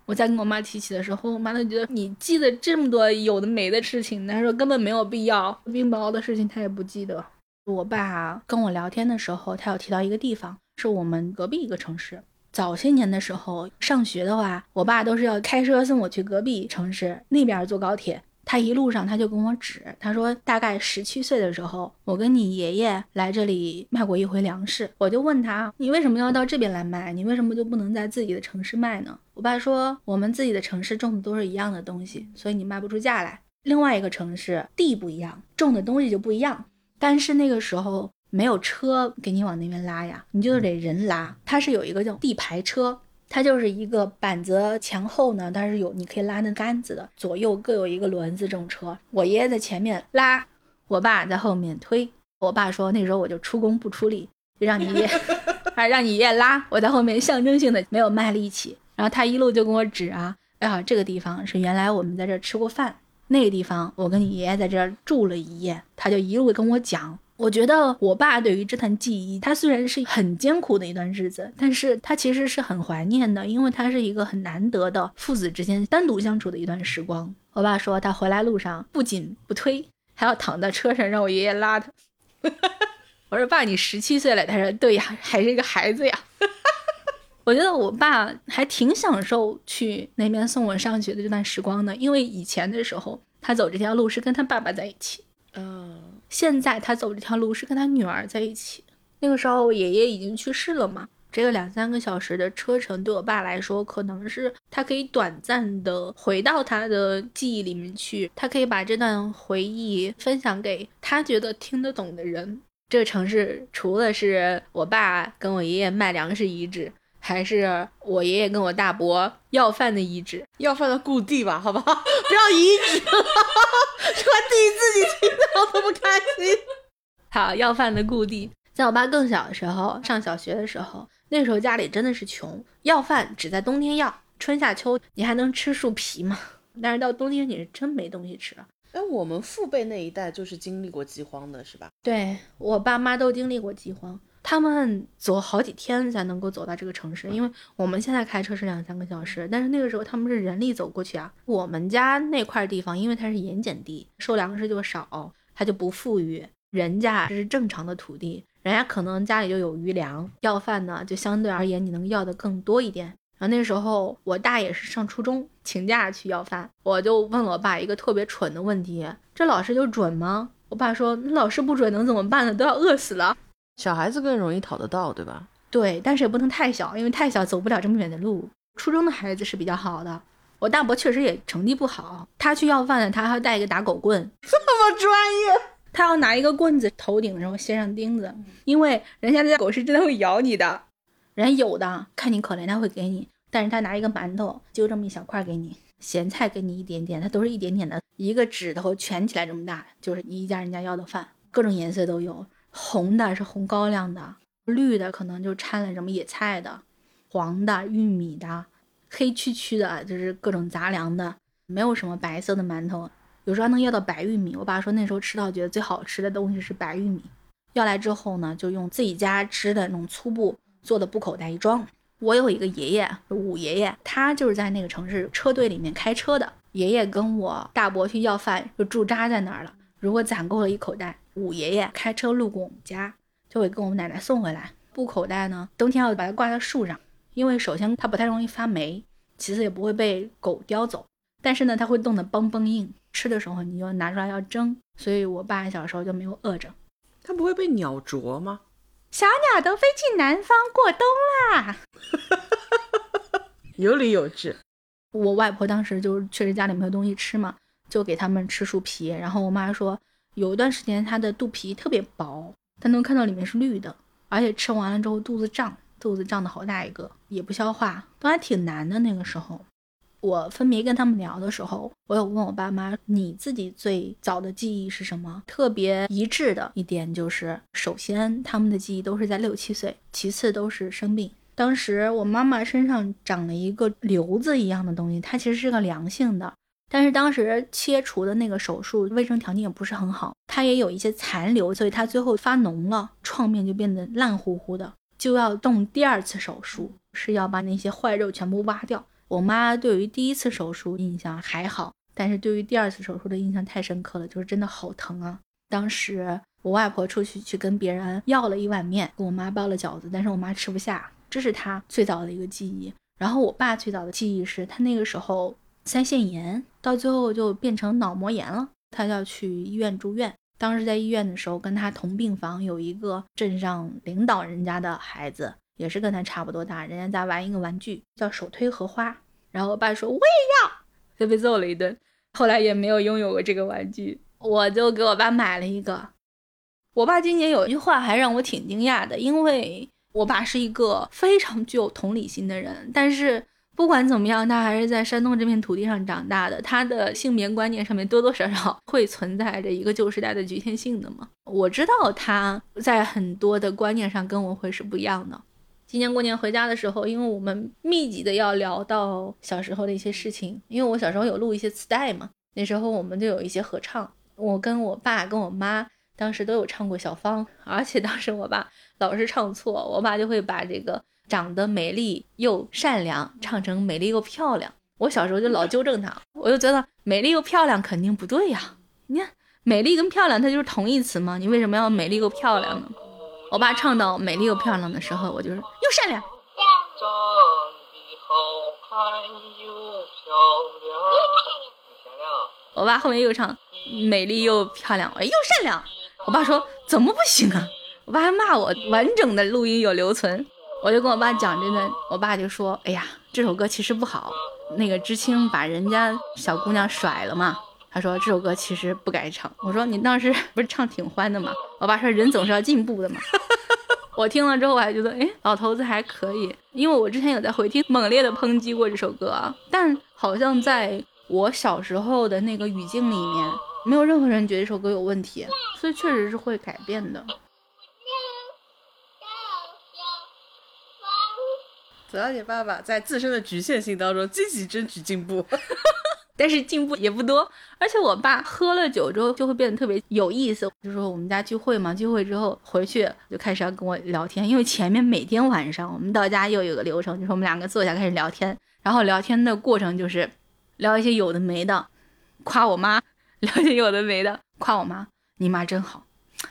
S1: 我在跟我妈提起的时候，我妈都觉得你记得这么多有的没的事情，她说根本没有必要，冰雹的事情她也不记得。我爸跟我聊天的时候，他有提到一个地方，是我们隔壁一个城市。早些年的时候，上学的话，我爸都是要开车送我去隔壁城市那边坐高铁。他一路上他就跟我指，他说大概十七岁的时候，我跟你爷爷来这里卖过一回粮食。我就问他，你为什么要到这边来卖？你为什么就不能在自己的城市卖呢？我爸说，我们自己的城市种的都是一样的东西，所以你卖不出价来。另外一个城市地不一样，种的东西就不一样。但是那个时候。没有车给你往那边拉呀，你就得人拉。它是有一个叫地排车，它就是一个板子前后呢，它是有你可以拉那杆子的，左右各有一个轮子这种车。我爷爷在前面拉，我爸在后面推。我爸说那时候我就出工不出力，就让你爷，还让你爷爷拉，我在后面象征性的没有卖力气。然后他一路就跟我指啊，哎呀，这个地方是原来我们在这吃过饭，那个地方我跟你爷爷在这儿住了一夜，他就一路跟我讲。我觉得我爸对于这段记忆，他虽然是很艰苦的一段日子，但是他其实是很怀念的，因为他是一个很难得的父子之间单独相处的一段时光。我爸说他回来路上不仅不推，还要躺在车上让我爷爷拉他。我说爸，你十七岁了？他说对呀，还是一个孩子呀。我觉得我爸还挺享受去那边送我上学的这段时光的，因为以前的时候他走这条路是跟他爸爸在一起。
S2: 嗯。
S1: 现在他走这条路是跟他女儿在一起。那个时候我爷爷已经去世了嘛，这个两三个小时的车程对我爸来说，可能是他可以短暂的回到他的记忆里面去，他可以把这段回忆分享给他觉得听得懂的人。这个城市除了是我爸跟我爷爷卖粮食遗址。还是我爷爷跟我大伯要饭的遗址，
S3: 要饭的故地吧，好不好？不要遗址，传递自己听到都不开心。
S1: 好，要饭的故地，在我爸更小的时候，上小学的时候，那时候家里真的是穷，要饭只在冬天要，春夏秋你还能吃树皮吗？但是到冬天你是真没东西吃了。
S3: 哎，我们父辈那一代就是经历过饥荒的，是吧？
S1: 对我爸妈都经历过饥荒。他们走好几天才能够走到这个城市，因为我们现在开车是两三个小时，但是那个时候他们是人力走过去啊。我们家那块地方，因为它是盐碱地，收粮食就少，它就不富裕。人家这是正常的土地，人家可能家里就有余粮，要饭呢就相对而言你能要的更多一点。然后那时候我大爷是上初中，请假去要饭，我就问我爸一个特别蠢的问题：这老师就准吗？我爸说：那老师不准能怎么办呢？都要饿死了。
S2: 小孩子更容易讨得到，对吧？
S1: 对，但是也不能太小，因为太小走不了这么远的路。初中的孩子是比较好的。我大伯确实也成绩不好，他去要饭呢，他还要带一个打狗棍，
S3: 这么专业。
S1: 他要拿一个棍子头顶，然后镶上钉子，因为人家那狗是真的会咬你的。人有的看你可怜，他会给你，但是他拿一个馒头，就这么一小块给你，咸菜给你一点点，他都是一点点的，一个指头蜷起来这么大，就是一家人家要的饭，各种颜色都有。红的是红高粱的，绿的可能就掺了什么野菜的，黄的玉米的，黑黢黢的就是各种杂粮的，没有什么白色的馒头。有时候还能要到白玉米。我爸说那时候吃到觉得最好吃的东西是白玉米。要来之后呢，就用自己家织的那种粗布做的布口袋一装。我有一个爷爷，五爷爷，他就是在那个城市车队里面开车的。爷爷跟我大伯去要饭，就驻扎在那儿了。如果攒够了一口袋，五爷爷开车路过我们家，就会跟我们奶奶送回来。布口袋呢，冬天要把它挂在树上，因为首先它不太容易发霉，其次也不会被狗叼走。但是呢，它会冻得梆梆硬，吃的时候你就拿出来要蒸。所以我爸小时候就没有饿着。
S2: 它不会被鸟啄吗？
S4: 小鸟都飞进南方过冬啦。
S2: 有理有据。
S1: 我外婆当时就是确实家里没有东西吃嘛，就给他们吃树皮。然后我妈说，有一段时间她的肚皮特别薄，她能看到里面是绿的，而且吃完了之后肚子胀，肚子胀的好大一个，也不消化，都还挺难的那个时候。我分别跟他们聊的时候，我有问我爸妈，你自己最早的记忆是什么？特别一致的一点就是，首先他们的记忆都是在六七岁，其次都是生病。当时我妈妈身上长了一个瘤子一样的东西，它其实是个良性的，但是当时切除的那个手术卫生条件也不是很好，它也有一些残留，所以它最后发脓了，创面就变得烂乎乎的，就要动第二次手术，是要把那些坏肉全部挖掉。我妈对于第一次手术印象还好，但是对于第二次手术的印象太深刻了，就是真的好疼啊！当时我外婆出去去跟别人要了一碗面，给我妈包了饺子，但是我妈吃不下。这是她最早的一个记忆，然后我爸最早的记忆是他那个时候腮腺炎，到最后就变成脑膜炎了，他要去医院住院。当时在医院的时候，跟他同病房有一个镇上领导人家的孩子，也是跟他差不多大，人家在玩一个玩具叫手推荷花，然后我爸说我也要，就被揍了一顿，后来也没有拥有过这个玩具，我就给我爸买了一个。我爸今年有一句话还让我挺惊讶的，因为。我爸是一个非常具有同理心的人，但是不管怎么样，他还是在山东这片土地上长大的。他的性别观念上面多多少少会存在着一个旧时代的局限性的嘛。我知道他在很多的观念上跟我会是不一样的。今年过年回家的时候，因为我们密集的要聊到小时候的一些事情，因为我小时候有录一些磁带嘛，那时候我们就有一些合唱，我跟我爸跟我妈当时都有唱过小芳，而且当时我爸。老是唱错，我爸就会把这个长得美丽又善良唱成美丽又漂亮。我小时候就老纠正他，我就觉得美丽又漂亮肯定不对呀。你看，美丽跟漂亮它就是同义词吗？你为什么要美丽又漂亮呢？我爸唱到美丽又漂亮的时候，我就是又善良。我爸后面又唱美丽又漂亮，哎，又善良。我爸说怎么不行啊？我爸还骂我，完整的录音有留存，我就跟我爸讲这段，我爸就说：“哎呀，这首歌其实不好，那个知青把人家小姑娘甩了嘛。”他说这首歌其实不该唱。我说你当时不是唱挺欢的吗？我爸说人总是要进步的嘛。我听了之后我还觉得，哎，老头子还可以，因为我之前有在回听猛烈的抨击过这首歌，但好像在我小时候的那个语境里面，没有任何人觉得这首歌有问题，所以确实是会改变的。
S2: 子小姐爸爸在自身的局限性当中积极争取进步，
S1: 但是进步也不多。而且我爸喝了酒之后就会变得特别有意思，就说我们家聚会嘛，聚会之后回去就开始要跟我聊天，因为前面每天晚上我们到家又有个流程，就是我们两个坐下开始聊天，然后聊天的过程就是聊一些有的没的，夸我妈，聊一些有的没的，夸我妈，你妈真好，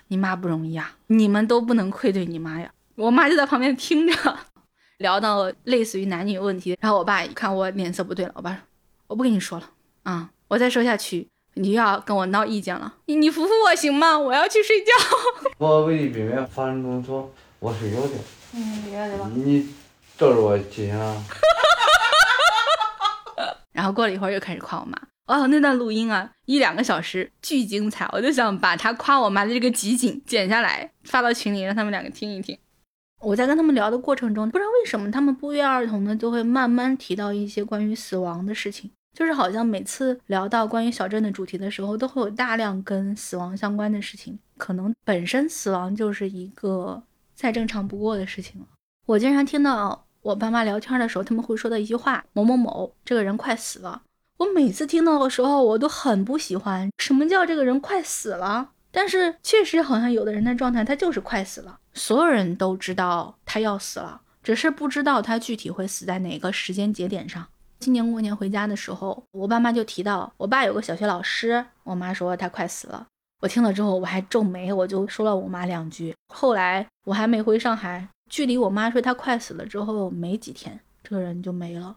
S1: 你妈不容易啊，你们都不能愧对你妈呀。我妈就在旁边听着。聊到类似于男女问题，然后我爸一看我脸色不对了，我爸说：“我不跟你说了啊，我再说下去，你又要跟我闹意见了。你你扶扶我行吗？我要去睡觉。”
S5: 我为避免发生冲突，我睡觉去。
S1: 嗯，别的吧。
S5: 你照着我记下。
S1: 然后过了一会儿又开始夸我妈。哦，那段录音啊，一两个小时，巨精彩。我就想把他夸我妈的这个集锦剪下来发到群里，让他们两个听一听。我在跟他们聊的过程中，不知道为什么他们不约而同的就会慢慢提到一些关于死亡的事情，就是好像每次聊到关于小镇的主题的时候，都会有大量跟死亡相关的事情。可能本身死亡就是一个再正常不过的事情了。我经常听到我爸妈聊天的时候，他们会说的一句话：“某某某这个人快死了。”我每次听到的时候，我都很不喜欢。什么叫这个人快死了？但是确实好像有的人的状态他就是快死了，所有人都知道他要死了，只是不知道他具体会死在哪个时间节点上。今年过年回家的时候，我爸妈就提到我爸有个小学老师，我妈说他快死了。我听了之后我还皱眉，我就说了我妈两句。后来我还没回上海，距离我妈说他快死了之后没几天，这个人就没了。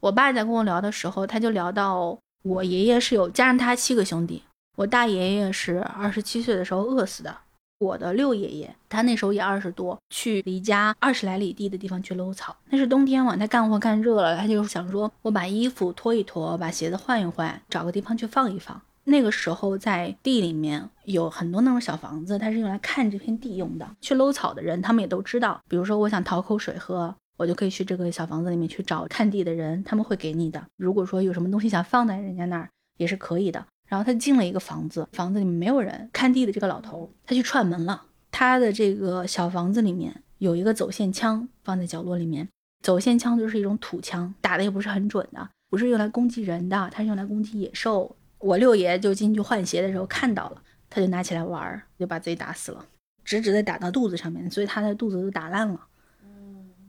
S1: 我爸在跟我聊的时候，他就聊到我爷爷是有加上他七个兄弟，我大爷爷是二十七岁的时候饿死的。我的六爷爷，他那时候也二十多，去离家二十来里地的地方去搂草。那是冬天嘛，他干活干热了，他就想说，我把衣服脱一脱，把鞋子换一换，找个地方去放一放。那个时候在地里面有很多那种小房子，它是用来看这片地用的。去搂草的人，他们也都知道，比如说我想讨口水喝，我就可以去这个小房子里面去找看地的人，他们会给你的。如果说有什么东西想放在人家那儿，也是可以的。然后他进了一个房子，房子里面没有人，看地的这个老头他去串门了。他的这个小房子里面有一个走线枪放在角落里面，走线枪就是一种土枪，打的也不是很准的，不是用来攻击人的，它是用来攻击野兽。我六爷就进去换鞋的时候看到了，他就拿起来玩，就把自己打死了，直直的打到肚子上面，所以他的肚子都打烂了。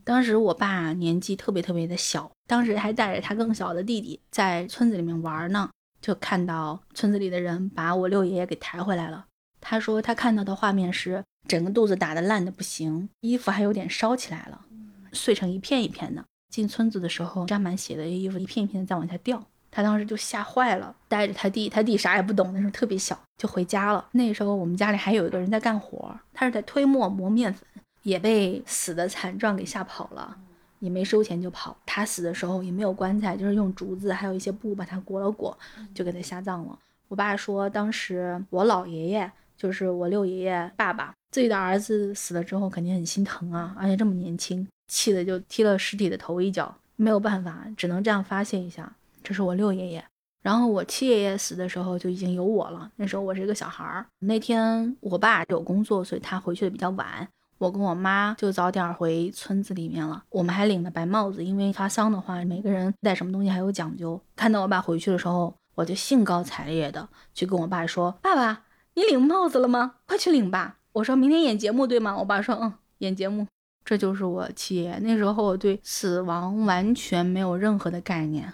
S1: 当时我爸年纪特别特别的小，当时还带着他更小的弟弟在村子里面玩呢。就看到村子里的人把我六爷爷给抬回来了。他说他看到的画面是整个肚子打得烂的不行，衣服还有点烧起来了，碎成一片一片的。进村子的时候，沾满血的衣服一片一片的在往下掉。他当时就吓坏了，带着他弟，他弟啥也不懂，那时候特别小，就回家了。那时候我们家里还有一个人在干活，他是在推磨磨面粉，也被死的惨状给吓跑了。也没收钱就跑，他死的时候也没有棺材，就是用竹子还有一些布把他裹了裹，就给他下葬了。我爸说，当时我老爷爷就是我六爷爷爸爸，自己的儿子死了之后肯定很心疼啊，而且这么年轻，气的就踢了尸体的头一脚，没有办法，只能这样发泄一下。这是我六爷爷，然后我七爷爷死的时候就已经有我了，那时候我是一个小孩儿。那天我爸有工作，所以他回去的比较晚。我跟我妈就早点回村子里面了。我们还领了白帽子，因为发丧的话，每个人戴什么东西还有讲究。看到我爸回去的时候，我就兴高采烈的去跟我爸说：“爸爸，你领帽子了吗？快去领吧！”我说明天演节目对吗？我爸说：“嗯，演节目。”这就是我七爷。那时候我对死亡完全没有任何的概念。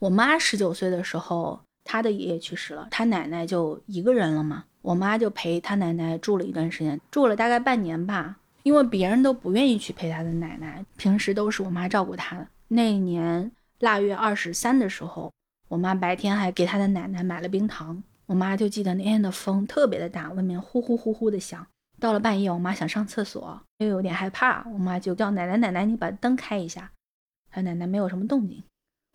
S1: 我妈十九岁的时候，她的爷爷去世了，她奶奶就一个人了嘛。我妈就陪她奶奶住了一段时间，住了大概半年吧。因为别人都不愿意去陪他的奶奶，平时都是我妈照顾他的。那一年腊月二十三的时候，我妈白天还给他的奶奶买了冰糖。我妈就记得那天的风特别的大，外面呼呼呼呼的响。到了半夜，我妈想上厕所，又有点害怕，我妈就叫奶奶：“奶奶，你把灯开一下。”她奶奶没有什么动静，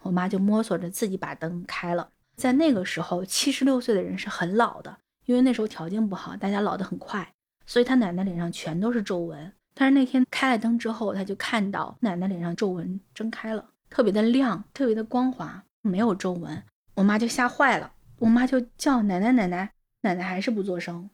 S1: 我妈就摸索着自己把灯开了。在那个时候，七十六岁的人是很老的，因为那时候条件不好，大家老得很快。所以他奶奶脸上全都是皱纹，但是那天开了灯之后，他就看到奶奶脸上皱纹睁开了，特别的亮，特别的光滑，没有皱纹。我妈就吓坏了，我妈就叫奶奶奶奶，奶奶还是不作声。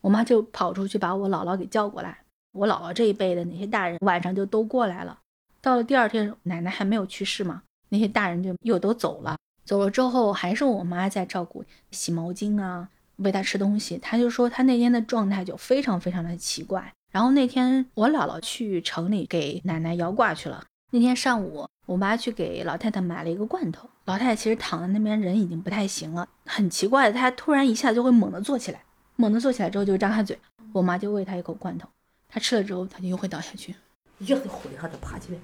S1: 我妈就跑出去把我姥姥给叫过来。我姥姥这一辈的那些大人晚上就都过来了。到了第二天，奶奶还没有去世嘛，那些大人就又都走了。走了之后，还是我妈在照顾，洗毛巾啊。喂他吃东西，他就说他那天的状态就非常非常的奇怪。然后那天我姥姥去城里给奶奶摇挂去了。那天上午，我妈去给老太太买了一个罐头。老太太其实躺在那边，人已经不太行了。很奇怪的，她突然一下就会猛地坐起来，猛地坐起来之后就张开嘴，我妈就喂她一口罐头。她吃了之后，她就又会倒下去。
S6: 一下子呼一下子爬起来，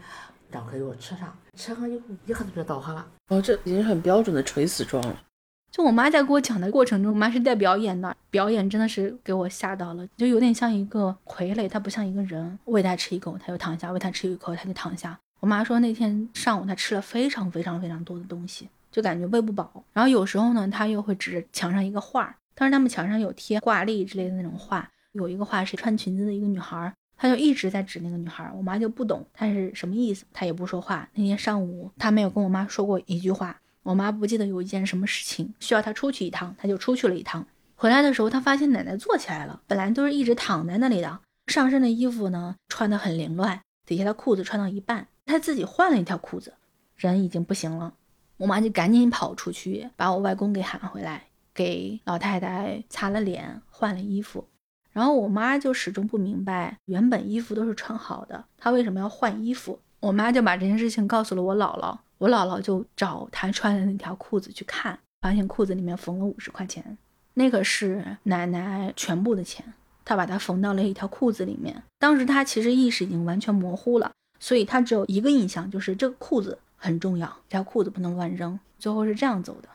S6: 张开又吃上，吃上以后一下子就倒下了。
S2: 哦，这已经很标准的垂死状了。
S1: 就我妈在给我讲的过程中，我妈是在表演的，表演真的是给我吓到了，就有点像一个傀儡，她不像一个人。喂她吃一口，她就躺下；喂她吃一口，她就躺下。我妈说那天上午她吃了非常非常非常多的东西，就感觉喂不饱。然后有时候呢，她又会指着墙上一个画，当时他们墙上有贴挂历之类的那种画，有一个画是穿裙子的一个女孩，她就一直在指那个女孩。我妈就不懂她是什么意思，她也不说话。那天上午她没有跟我妈说过一句话。我妈不记得有一件什么事情需要她出去一趟，她就出去了一趟。回来的时候，她发现奶奶坐起来了，本来都是一直躺在那里的，上身的衣服呢穿得很凌乱，底下的裤子穿到一半，她自己换了一条裤子，人已经不行了。我妈就赶紧跑出去，把我外公给喊回来，给老太太擦了脸，换了衣服。然后我妈就始终不明白，原本衣服都是穿好的，她为什么要换衣服？我妈就把这件事情告诉了我姥姥，我姥姥就找她穿的那条裤子去看，发现裤子里面缝了五十块钱，那个是奶奶全部的钱，她把它缝到了一条裤子里面。当时她其实意识已经完全模糊了，所以她只有一个印象，就是这个裤子很重要，这条裤子不能乱扔。最后是这样走的。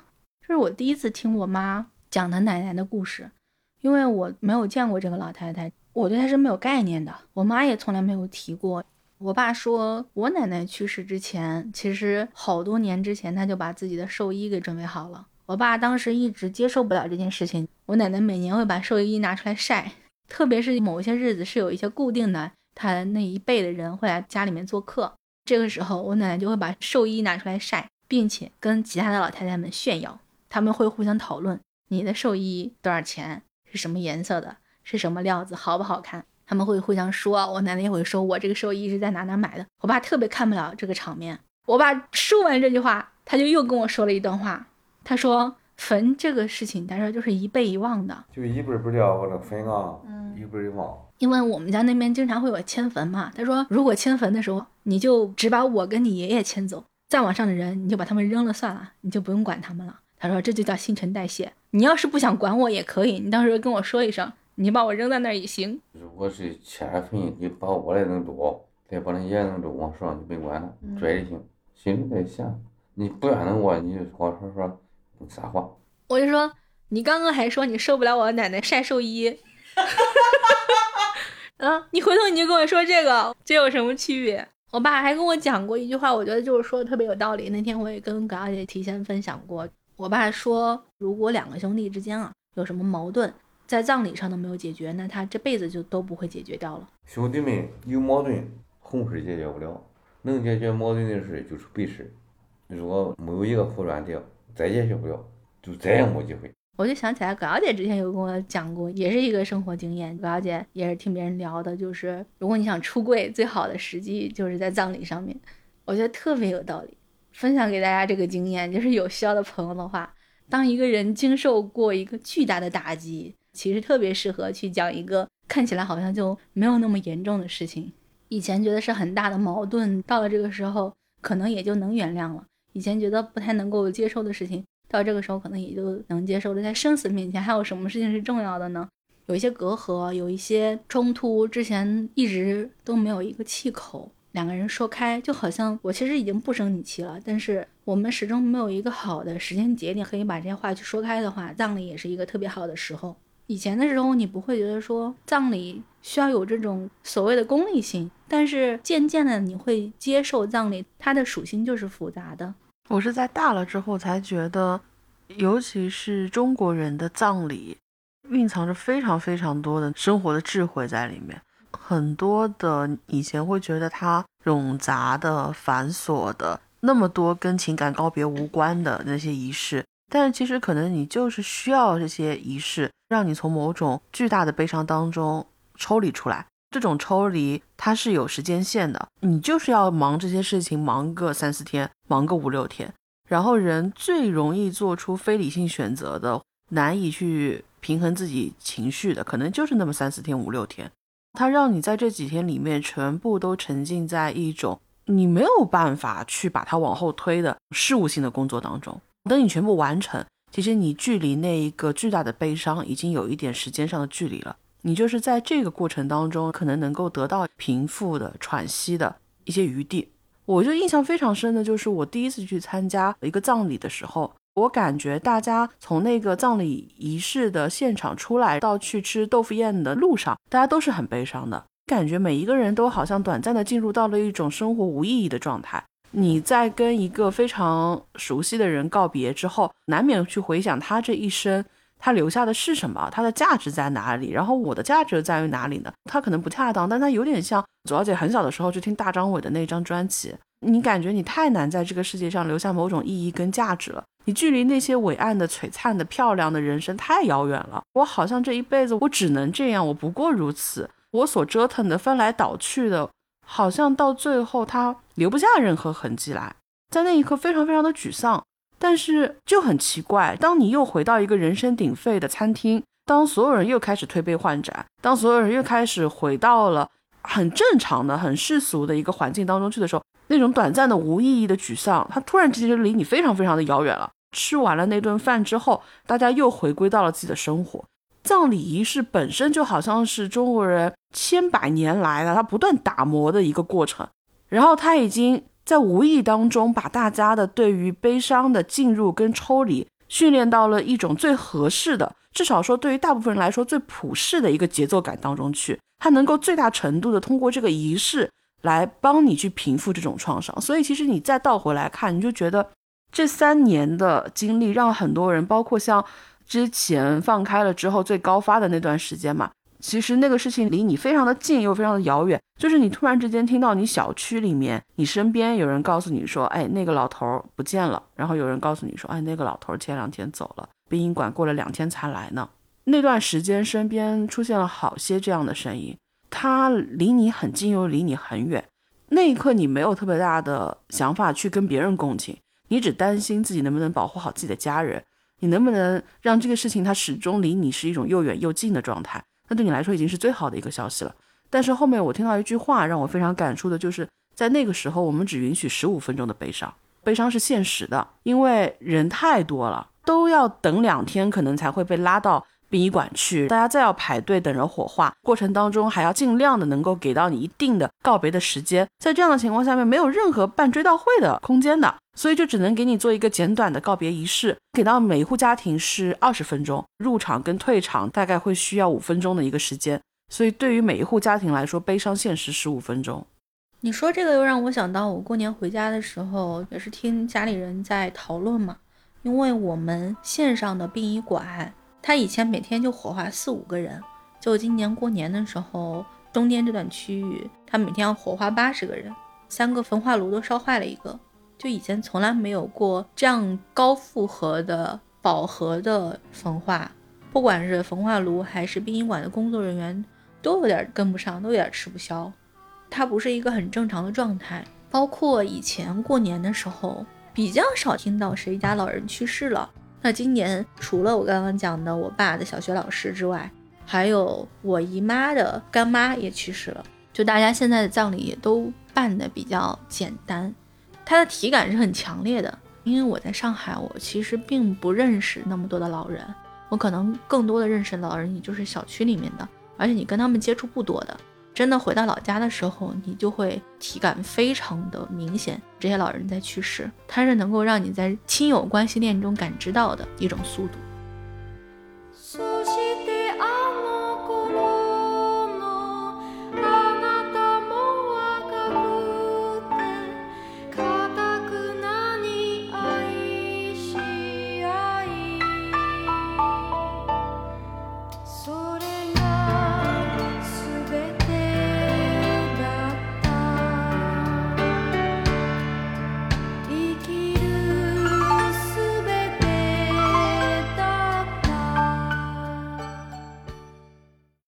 S1: 这是我第一次听我妈讲她奶奶的故事。因为我没有见过这个老太太，我对她是没有概念的。我妈也从来没有提过。我爸说，我奶奶去世之前，其实好多年之前他就把自己的寿衣给准备好了。我爸当时一直接受不了这件事情。我奶奶每年会把寿衣拿出来晒，特别是某些日子是有一些固定的，他那一辈的人会来家里面做客，这个时候我奶奶就会把寿衣拿出来晒，并且跟其他的老太太们炫耀。他们会互相讨论你的寿衣多少钱。是什么颜色的？是什么料子？好不好看？他们会互相说。我奶奶也会说，我这个寿衣是在哪哪买的。我爸特别看不了这个场面。我爸说完这句话，他就又跟我说了一段话。他说，坟这个事情，他说就是一辈一忘的，
S5: 就一辈不了我的坟啊，一辈一忘。
S1: 因为我们家那边经常会有迁坟嘛。他说，如果迁坟的时候，你就只把我跟你爷爷迁走，再往上的人你就把他们扔了算了，你就不用管他们了。他说：“这就叫新陈代谢。你要是不想管我也可以，你到时候跟我说一声，你把我扔在那儿也行。
S5: 如果是迁坟，你把我来弄住，再把那爷弄住，往上你别管了，拽就行。心里在想，你不愿弄我，你就说说说撒谎。
S1: 我就说，你刚刚还说你受不了我奶奶晒寿衣，啊，你回头你就跟我说这个，这有什么区别？我爸还跟我讲过一句话，我觉得就是说的特别有道理。那天我也跟葛小姐提前分享过。”我爸说，如果两个兄弟之间啊有什么矛盾，在葬礼上都没有解决，那他这辈子就都不会解决掉了。
S5: 兄弟们有矛盾，红事解决不了，能解决矛盾的事就是白事。如果没有一个铺断掉，再解决不了，就再也没机会。
S1: 我就想起来，葛小姐之前有跟我讲过，也是一个生活经验。葛小姐也是听别人聊的，就是如果你想出柜，最好的时机就是在葬礼上面。我觉得特别有道理。分享给大家这个经验，就是有需要的朋友的话，当一个人经受过一个巨大的打击，其实特别适合去讲一个看起来好像就没有那么严重的事情。以前觉得是很大的矛盾，到了这个时候可能也就能原谅了。以前觉得不太能够接受的事情，到这个时候可能也就能接受了。在生死面前，还有什么事情是重要的呢？有一些隔阂，有一些冲突，之前一直都没有一个气口。两个人说开，就好像我其实已经不生你气了，但是我们始终没有一个好的时间节点可以把这些话去说开的话，葬礼也是一个特别好的时候。以前的时候，你不会觉得说葬礼需要有这种所谓的功利性，但是渐渐的你会接受葬礼，它的属性就是复杂的。
S2: 我是在大了之后才觉得，尤其是中国人的葬礼，蕴藏着非常非常多的生活的智慧在里面。很多的以前会觉得它冗杂的、繁琐的，那么多跟情感告别无关的那些仪式，但是其实可能你就是需要这些仪式，让你从某种巨大的悲伤当中抽离出来。这种抽离它是有时间线的，你就是要忙这些事情，忙个三四天，忙个五六天，然后人最容易做出非理性选择的，难以去平衡自己情绪的，可能就是那么三四天、五六天。它让你在这几天里面全部都沉浸在一种你没有办法去把它往后推的事务性的工作当中。等你全部完成，其实你距离那一个巨大的悲伤已经有一点时间上的距离了。你就是在这个过程当中，可能能够得到平复的喘息的一些余地。我就印象非常深的就是我第一次去参加一个葬礼的时候。我感觉大家从那个葬礼仪式的现场出来，到去吃豆腐宴的路上，大家都是很悲伤的。感觉每一个人都好像短暂的进入到了一种生活无意义的状态。你在跟一个非常熟悉的人告别之后，难免去回想他这一生，他留下的是什么，他的价值在哪里？然后我的价值在于哪里呢？他可能不恰当，但他有点像左小姐很小的时候就听大张伟的那张专辑。你感觉你太难在这个世界上留下某种意义跟价值了。你距离那些伟岸的、璀璨的、漂亮的人生太遥远了。我好像这一辈子我只能这样，我不过如此。我所折腾的、翻来倒去的，好像到最后它留不下任何痕迹来。在那一刻，非常非常的沮丧。但是就很奇怪，当你又回到一个人声鼎沸的餐厅，当所有人又开始推杯换盏，当所有人又开始回到了很正常的、很世俗的一个环境当中去的时候，那种短暂的无意义的沮丧，它突然之间就离你非常非常的遥远了。吃完了那顿饭之后，大家又回归到了自己的生活。葬礼仪式本身就好像是中国人千百年来的他不断打磨的一个过程，然后他已经在无意当中把大家的对于悲伤的进入跟抽离训练到了一种最合适的，至少说对于大部分人来说最普适的一个节奏感当中去，他能够最大程度的通过这个仪式来帮你去平复这种创伤。所以其实你再倒回来看，你就觉得这三年的经历让很多人，包括像。之前放开了之后最高发的那段时间嘛，其实那个事情离你非常的近又非常的遥远，就是你突然之间听到你小区里面，你身边有人告诉你说，哎，那个老头不见了，然后有人告诉你说，哎，那个老头前两天走了，殡仪馆过了两天才来呢。那段时间身边出现了好些这样的声音，他离你很近又离你很远，那一刻你没有特别大的想法去跟别人共情，你只担心自己能不能保护好自己的家人。你能不能让这个事情它始终离你是一种又远又近的状态？那对你来说已经是最好的一个消息了。但是后面我听到一句话让我非常感触的，就是在那个时候我们只允许十五分钟的悲伤，悲伤是现实的，因为人太多了，都要等两天可能才会被拉到。殡仪馆去，大家再要排队等着火化，过程当中还要尽量的能够给到你一定的告别的时间，在这样的情况下面，没有任何办追悼会的空间的，所以就只能给你做一个简短的告别仪式，给到每一户家庭是二十分钟，入场跟退场大概会需要五分钟的一个时间，所以对于每一户家庭来说，悲伤限时十五分钟。
S1: 你说这个又让我想到，我过年回家的时候也是听家里人在讨论嘛，因为我们线上的殡仪馆。他以前每天就火化四五个人，就今年过年的时候，中间这段区域，他每天要火化八十个人，三个焚化炉都烧坏了一个，就以前从来没有过这样高负荷的饱和的焚化，不管是焚化炉还是殡仪馆的工作人员，都有点跟不上，都有点吃不消，它不是一个很正常的状态。包括以前过年的时候，比较少听到谁家老人去世了。那今年除了我刚刚讲的我爸的小学老师之外，还有我姨妈的干妈也去世了。就大家现在的葬礼也都办的比较简单，他的体感是很强烈的。因为我在上海，我其实并不认识那么多的老人，我可能更多的认识老人，你就是小区里面的，而且你跟他们接触不多的。真的回到老家的时候，你就会体感非常的明显，这些老人在去世，它是能够让你在亲友关系链中感知到的一种速度。